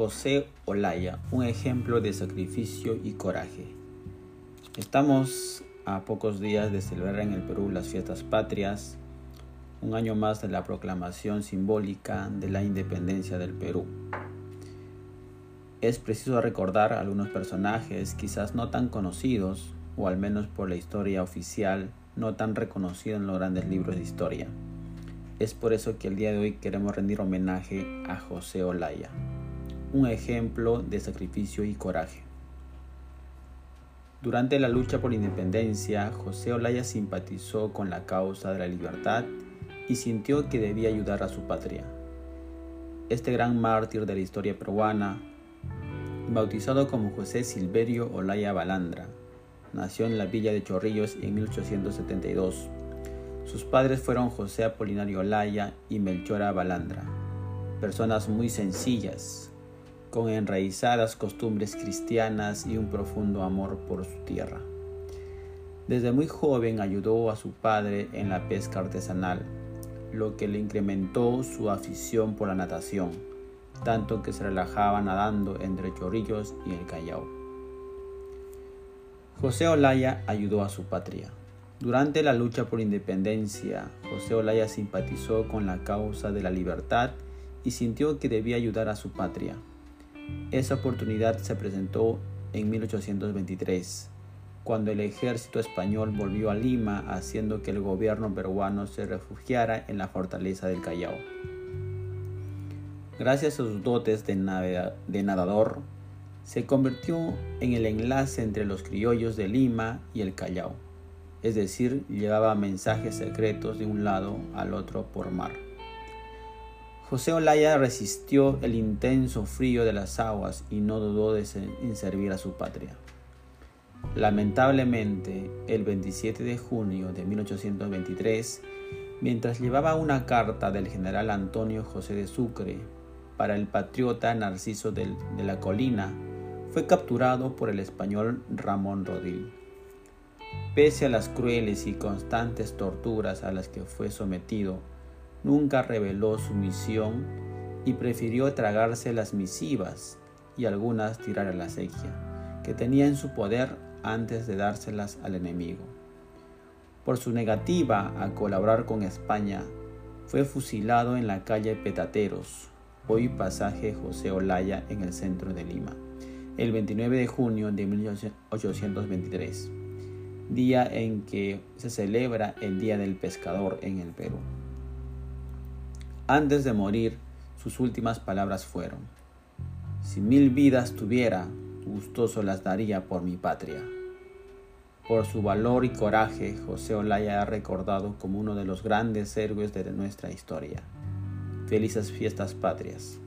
José Olaya, un ejemplo de sacrificio y coraje. Estamos a pocos días de celebrar en el Perú las fiestas patrias, un año más de la proclamación simbólica de la independencia del Perú. Es preciso recordar algunos personajes quizás no tan conocidos, o al menos por la historia oficial, no tan reconocidos en los grandes libros de historia. Es por eso que el día de hoy queremos rendir homenaje a José Olaya, un ejemplo de sacrificio y coraje. Durante la lucha por la independencia, José Olaya simpatizó con la causa de la libertad y sintió que debía ayudar a su patria. Este gran mártir de la historia peruana, bautizado como José Silverio Olaya Balandra, nació en la villa de Chorrillos en 1872 sus padres fueron José Apolinario Olaya y Melchora Balandra, personas muy sencillas, con enraizadas costumbres cristianas y un profundo amor por su tierra. Desde muy joven ayudó a su padre en la pesca artesanal, lo que le incrementó su afición por la natación, tanto que se relajaba nadando entre Chorrillos y el Callao. José Olaya ayudó a su patria. Durante la lucha por independencia, José Olaya simpatizó con la causa de la libertad y sintió que debía ayudar a su patria. Esa oportunidad se presentó en 1823, cuando el ejército español volvió a Lima haciendo que el gobierno peruano se refugiara en la fortaleza del Callao. Gracias a sus dotes de, nadador, se convirtió en el enlace entre los criollos de Lima y el Callao es decir, llevaba mensajes secretos de un lado al otro por mar. José Olaya resistió el intenso frío de las aguas y no dudó en servir a su patria. Lamentablemente, el 27 de junio de 1823, mientras llevaba una carta del general Antonio José de Sucre para el patriota Narciso de la Colina, fue capturado por el español Ramón Rodil. Pese a las crueles y constantes torturas a las que fue sometido, nunca reveló su misión y prefirió tragarse las misivas y algunas tirar a la sequía, que tenía en su poder antes de dárselas al enemigo. Por su negativa a colaborar con España, fue fusilado en la calle Petateros, hoy pasaje José Olaya en el centro de Lima, el 29 de junio de 1823 día en que se celebra el Día del Pescador en el Perú. Antes de morir, sus últimas palabras fueron, si mil vidas tuviera, gustoso las daría por mi patria. Por su valor y coraje, José Olaya ha recordado como uno de los grandes héroes de nuestra historia. Felices fiestas patrias.